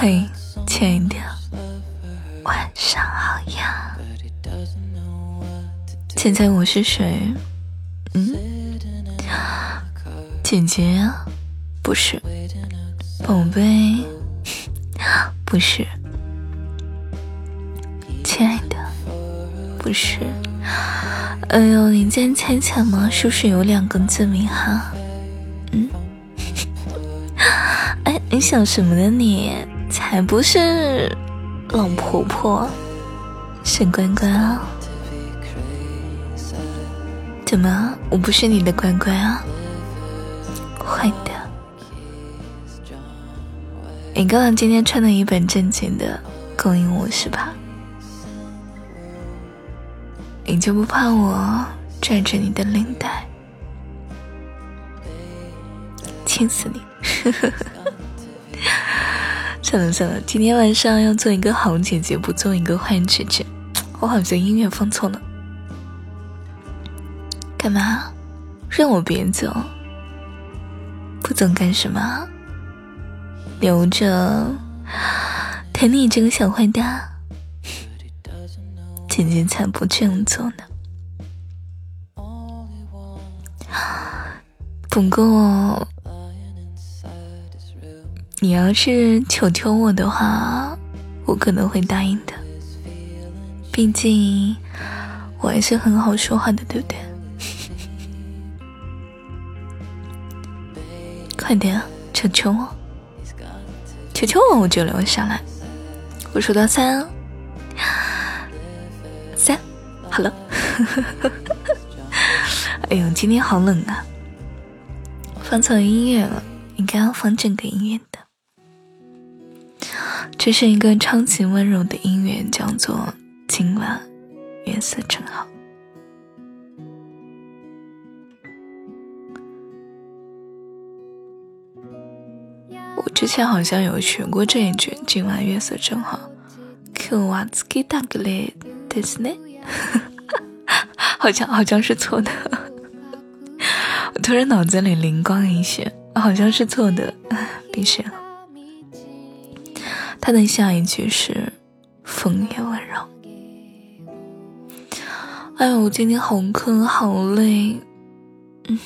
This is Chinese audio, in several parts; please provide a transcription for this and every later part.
嘿，亲爱的，晚上好呀！猜猜我是谁？嗯，姐姐？不是，宝贝，不是，亲爱的，不是。哎呦，你在猜猜吗？是不是有两个字名哈？嗯，哎，你想什么呢你？才不是老婆婆，是乖乖啊！怎么，我不是你的乖乖啊？坏的！你刚刚今天穿的一本正经的勾引我是吧？你就不怕我拽着你的领带，亲死你！呵呵呵算了算了，今天晚上要做一个好姐姐，不做一个坏姐姐。我好像音乐放错了，干嘛？让我别走？不走干什么？留着疼你这个小坏蛋。姐姐才不这样做呢。不过。你要是求求我的话，我可能会答应的。毕竟我还是很好说话的，对不对？快点，求求我，求求我，我就留下来。我数到三，三，好了。哎呦，今天好冷啊！放错音乐了，应该要放正个音乐。这是一个超级温柔的音乐，叫做《今晚月色真好》。我之前好像有学过这一句“今晚月色真好”。Q 瓦兹基达格雷德斯内，好像好像是错的。我突然脑子里灵光一现，好像是错的，闭上。他的下一句是“风也温柔”。哎呦，我今天好困，好累。嗯，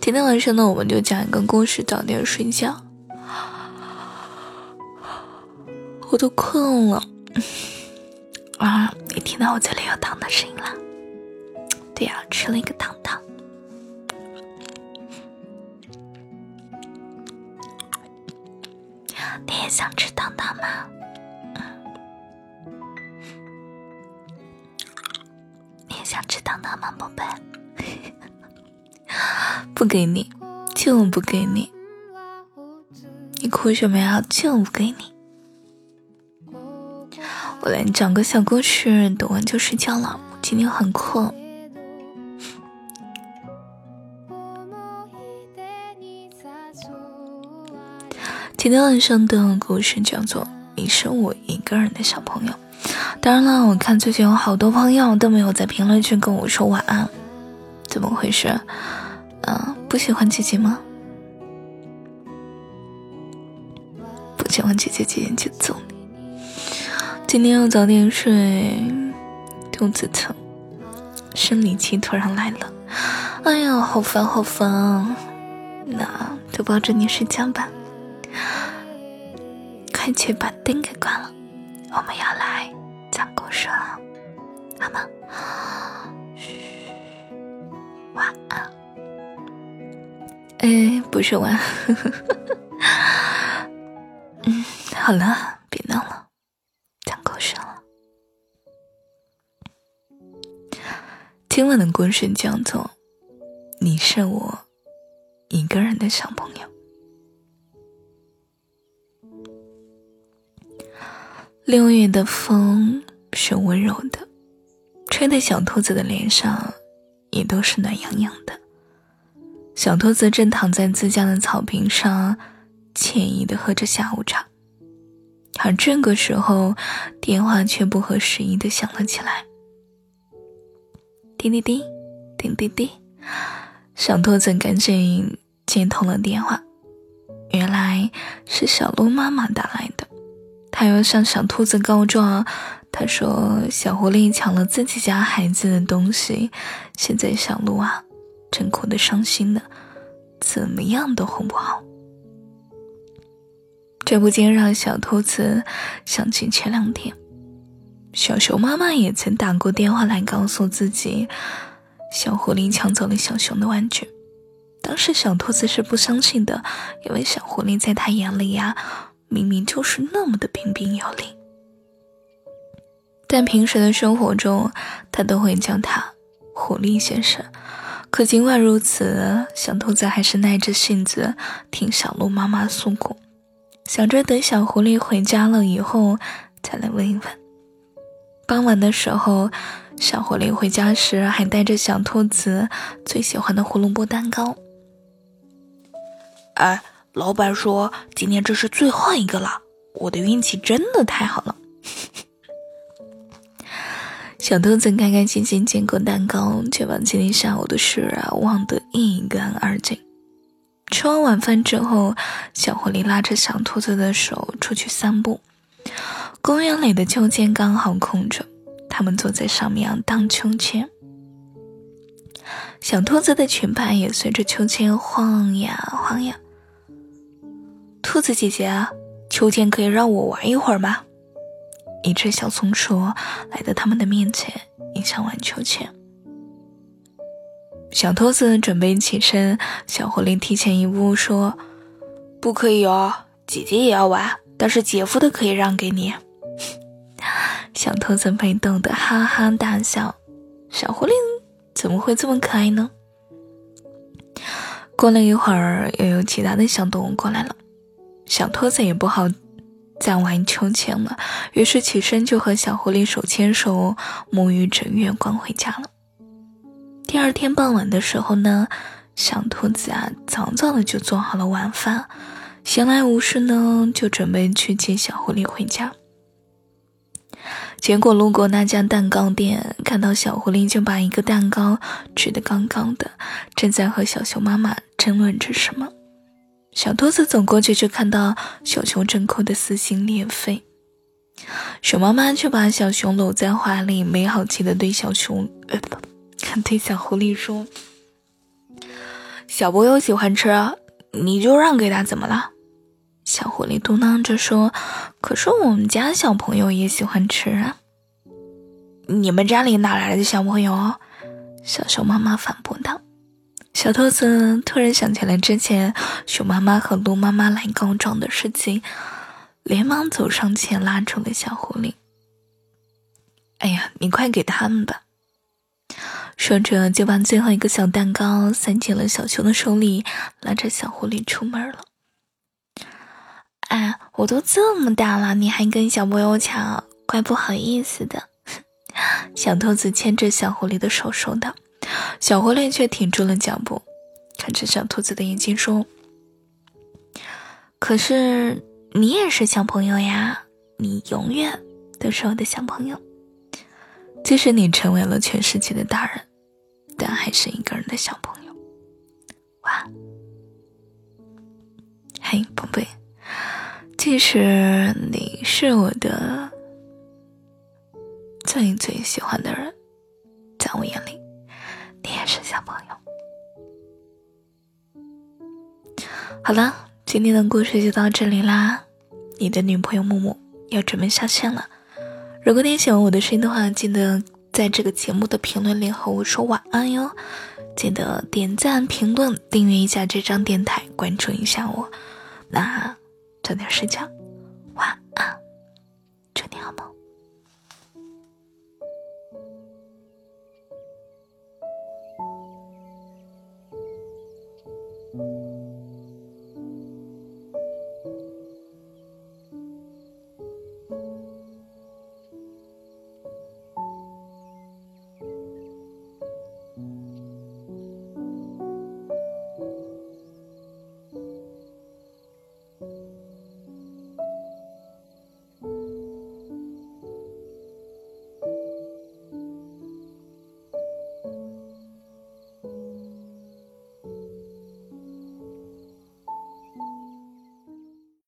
今天晚上呢，我们就讲一个故事，早点睡觉。我都困了。啊，你听到我嘴里有糖的声音了？对呀，吃了一个糖糖。你也想吃糖糖吗？你也想吃糖糖吗，宝贝？不给你，就不给你。你哭什么呀？就不给你。我来讲个小故事，读完就睡觉了。今天很困。今天晚上的故事叫做《你是我一个人的小朋友》。当然了，我看最近有好多朋友都没有在评论区跟我说晚安，怎么回事？啊，不喜欢姐姐吗？不喜欢姐姐，姐姐就揍你。今天要早点睡，肚子疼，生理期突然来了，哎呀，好烦好烦。那就抱着你睡觉吧。快去把灯给关了，我们要来讲故事了，好吗？嘘，晚安。哎，不是晚。嗯，好了，别闹了，讲故事了。今晚的故事叫做《你是我一个人的小朋友》。六月的风是温柔的，吹在小兔子的脸上，也都是暖洋洋的。小兔子正躺在自家的草坪上，惬意的喝着下午茶。而这个时候，电话却不合时宜的响了起来。叮叮叮，叮叮叮，小兔子赶紧接通了电话。原来是小鹿妈妈打来的，他要向小兔子告状。他说小狐狸抢了自己家孩子的东西，现在小鹿啊，正哭得伤心呢，怎么样都哄不好。这不禁让小兔子想起前两天，小熊妈妈也曾打过电话来告诉自己，小狐狸抢走了小熊的玩具。当时小兔子是不相信的，因为小狐狸在他眼里呀，明明就是那么的彬彬有礼。但平时的生活中，他都会叫他狐狸先生。可尽管如此，小兔子还是耐着性子听小鹿妈妈诉苦。想着等小狐狸回家了以后再来问一问。傍晚的时候，小狐狸回家时还带着小兔子最喜欢的胡萝卜蛋糕。哎，老板说今天这是最后一个了，我的运气真的太好了。小兔子开开心心接过蛋糕，却把今天下午的事啊忘得一干二净。吃完晚饭之后，小狐狸拉着小兔子的手出去散步。公园里的秋千刚好空着，他们坐在上面荡秋千。小兔子的裙摆也随着秋千晃呀晃呀。兔子姐姐，秋千可以让我玩一会儿吗？一只小松鼠来到他们的面前，也想玩秋千。小兔子准备起身，小狐狸提前一步说：“不可以哦，姐姐也要玩，但是姐夫的可以让给你。”小兔子被逗得哈哈大笑。小狐狸怎么会这么可爱呢？过了一会儿，又有其他的小动物过来了，小兔子也不好再玩秋千了，于是起身就和小狐狸手牵手，沐浴着月光回家了。第二天傍晚的时候呢，小兔子啊早早的就做好了晚饭，闲来无事呢，就准备去接小狐狸回家。结果路过那家蛋糕店，看到小狐狸就把一个蛋糕吃得刚刚的，正在和小熊妈妈争论着什么。小兔子走过去，就看到小熊正哭得撕心裂肺，熊妈妈却把小熊搂在怀里，没好气的对小熊呃不。对小狐狸说：“小朋友喜欢吃，你就让给他，怎么了？”小狐狸嘟囔着说：“可是我们家小朋友也喜欢吃啊。”你们家里哪来的小朋友？小熊妈妈反驳道。小兔子突然想起来之前熊妈妈和鹿妈妈来告状的事情，连忙走上前拉住了小狐狸。“哎呀，你快给他们吧。”说着，就把最后一个小蛋糕塞进了小熊的手里，拉着小狐狸出门了。哎，我都这么大了，你还跟小朋友抢，怪不好意思的。小兔子牵着小狐狸的手说道。小狐狸却停住了脚步，看着小兔子的眼睛说：“可是你也是小朋友呀，你永远都是我的小朋友。即使你成为了全世界的大人。”但还是一个人的小朋友，哇！嘿，宝贝，即使你是我的最最喜欢的人，好了，今天的故事就到这里啦。你的女朋友木木要准备下线了。如果你喜欢我的声音的话，记得。在这个节目的评论里和我说晚安哟，记得点赞、评论、订阅一下这张电台，关注一下我。那早点睡觉，晚安，祝你好梦。